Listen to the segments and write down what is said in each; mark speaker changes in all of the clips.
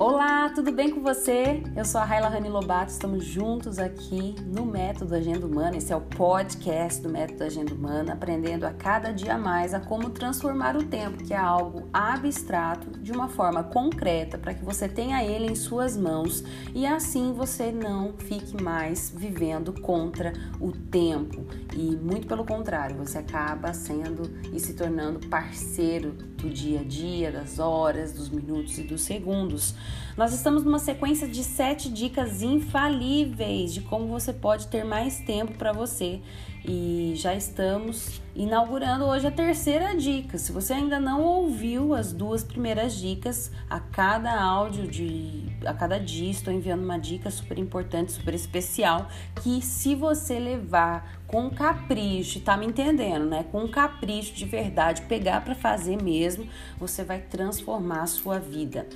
Speaker 1: Olá, tudo bem com você? Eu sou a Raila Rani Lobato, estamos juntos aqui no Método Agenda Humana. Esse é o podcast do Método Agenda Humana, aprendendo a cada dia mais a como transformar o tempo, que é algo abstrato, de uma forma concreta, para que você tenha ele em suas mãos e assim você não fique mais vivendo contra o tempo. E muito pelo contrário, você acaba sendo e se tornando parceiro do dia a dia, das horas, dos minutos e dos segundos. Nós estamos numa sequência de sete dicas infalíveis de como você pode ter mais tempo para você e já estamos inaugurando hoje a terceira dica. Se você ainda não ouviu as duas primeiras dicas, a cada áudio de a cada dia estou enviando uma dica super importante, super especial, que se você levar com capricho, tá me entendendo, né? Com capricho de verdade, pegar para fazer mesmo, você vai transformar a sua vida.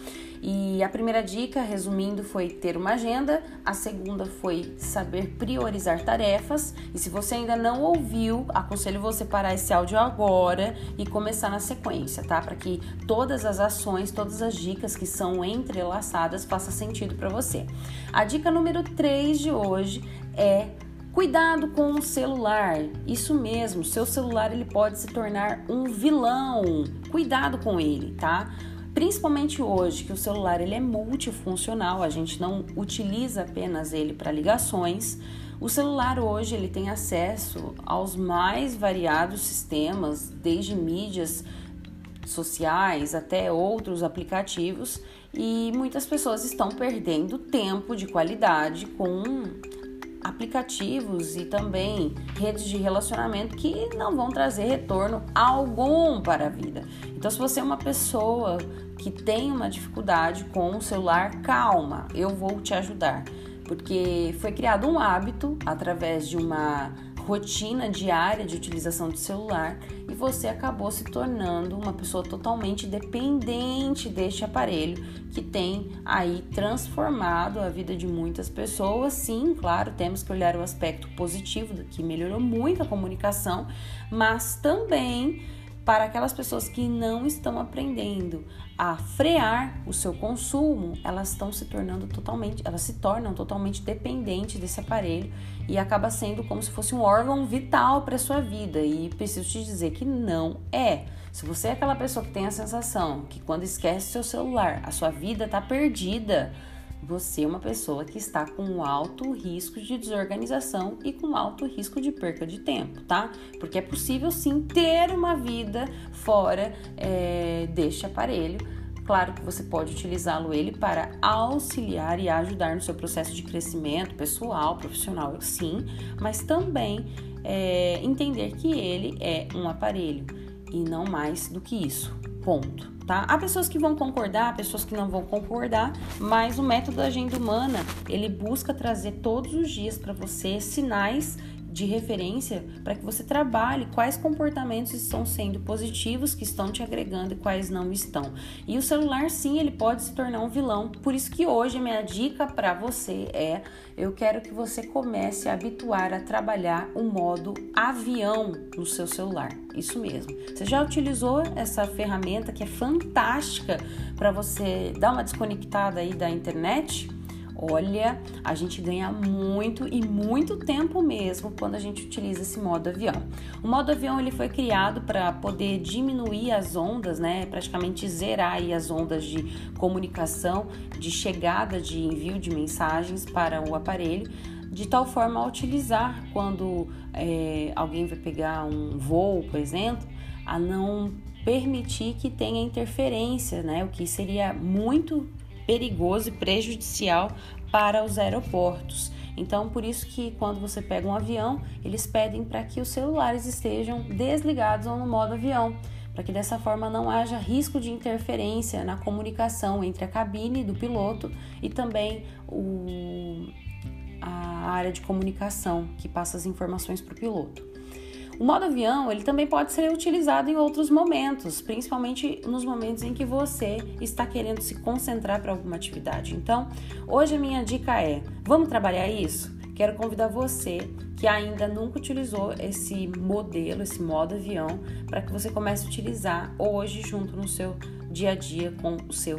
Speaker 1: E a primeira dica, resumindo, foi ter uma agenda, a segunda foi saber priorizar tarefas, e se você ainda não ouviu, aconselho você parar esse áudio agora e começar na sequência, tá? Para que todas as ações, todas as dicas que são entrelaçadas façam sentido para você. A dica número 3 de hoje é Cuidado com o celular. Isso mesmo, seu celular ele pode se tornar um vilão. Cuidado com ele, tá? Principalmente hoje que o celular ele é multifuncional, a gente não utiliza apenas ele para ligações. O celular hoje ele tem acesso aos mais variados sistemas, desde mídias sociais até outros aplicativos, e muitas pessoas estão perdendo tempo de qualidade com aplicativos e também redes de relacionamento que não vão trazer retorno algum para a vida. Então, se você é uma pessoa que tem uma dificuldade com o celular, calma, eu vou te ajudar. Porque foi criado um hábito através de uma rotina diária de utilização do celular e você acabou se tornando uma pessoa totalmente dependente deste aparelho que tem aí transformado a vida de muitas pessoas. Sim, claro, temos que olhar o aspecto positivo que melhorou muito a comunicação, mas também para aquelas pessoas que não estão aprendendo a frear o seu consumo, elas estão se tornando totalmente, elas se tornam totalmente dependentes desse aparelho e acaba sendo como se fosse um órgão vital para sua vida. E preciso te dizer que não é. Se você é aquela pessoa que tem a sensação que quando esquece seu celular, a sua vida está perdida, você é uma pessoa que está com alto risco de desorganização e com alto risco de perca de tempo, tá? Porque é possível sim ter uma vida fora é, deste aparelho. Claro que você pode utilizá-lo ele para auxiliar e ajudar no seu processo de crescimento pessoal, profissional, sim, mas também é, entender que ele é um aparelho e não mais do que isso. Ponto tá? Há pessoas que vão concordar, pessoas que não vão concordar, mas o método da agenda humana, ele busca trazer todos os dias para você sinais de referência para que você trabalhe quais comportamentos estão sendo positivos, que estão te agregando e quais não estão. E o celular, sim, ele pode se tornar um vilão. Por isso que hoje a minha dica para você é: eu quero que você comece a habituar a trabalhar o modo avião no seu celular. Isso mesmo. Você já utilizou essa ferramenta que é fantástica para você dar uma desconectada aí da internet? Olha, a gente ganha muito e muito tempo mesmo quando a gente utiliza esse modo avião. O modo avião ele foi criado para poder diminuir as ondas, né? Praticamente zerar aí as ondas de comunicação, de chegada de envio de mensagens para o aparelho, de tal forma a utilizar quando é, alguém vai pegar um voo, por exemplo, a não permitir que tenha interferência, né? O que seria muito perigoso e prejudicial para os aeroportos. Então, por isso que quando você pega um avião, eles pedem para que os celulares estejam desligados ou no modo avião, para que dessa forma não haja risco de interferência na comunicação entre a cabine do piloto e também o, a área de comunicação que passa as informações para o piloto. O modo avião ele também pode ser utilizado em outros momentos, principalmente nos momentos em que você está querendo se concentrar para alguma atividade. Então, hoje a minha dica é: vamos trabalhar isso? Quero convidar você que ainda nunca utilizou esse modelo, esse modo avião, para que você comece a utilizar hoje junto no seu dia a dia com o seu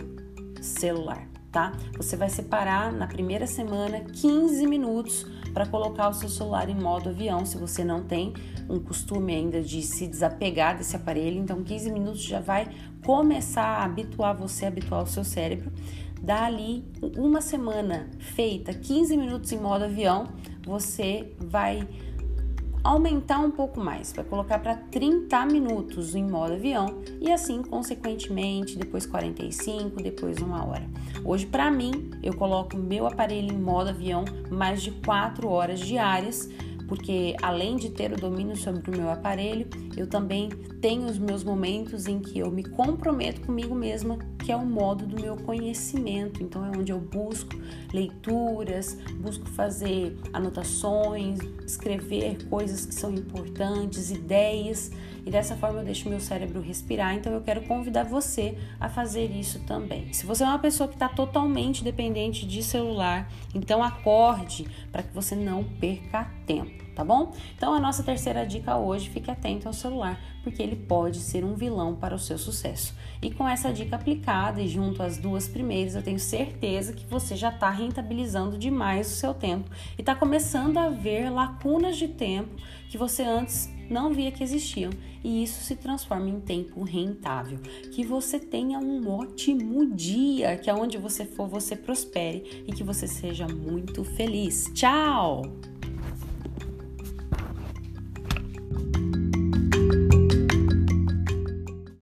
Speaker 1: celular. Tá? Você vai separar na primeira semana 15 minutos para colocar o seu celular em modo avião, se você não tem um costume ainda de se desapegar desse aparelho, então 15 minutos já vai começar a habituar você, habituar o seu cérebro. Dali uma semana feita, 15 minutos em modo avião, você vai aumentar um pouco mais, vai colocar para 30 minutos em modo avião e assim consequentemente, depois 45, depois uma hora. Hoje para mim, eu coloco meu aparelho em modo avião mais de 4 horas diárias porque além de ter o domínio sobre o meu aparelho, eu também tenho os meus momentos em que eu me comprometo comigo mesma, que é o modo do meu conhecimento. Então é onde eu busco leituras, busco fazer anotações, escrever coisas que são importantes, ideias, e dessa forma eu deixo meu cérebro respirar. Então eu quero convidar você a fazer isso também. Se você é uma pessoa que está totalmente dependente de celular, então acorde para que você não perca tempo tá bom? Então a nossa terceira dica hoje, fique atento ao celular, porque ele pode ser um vilão para o seu sucesso. E com essa dica aplicada e junto às duas primeiras, eu tenho certeza que você já está rentabilizando demais o seu tempo e está começando a ver lacunas de tempo que você antes não via que existiam e isso se transforma em tempo rentável. Que você tenha um ótimo dia, que aonde você for você prospere e que você seja muito feliz. Tchau!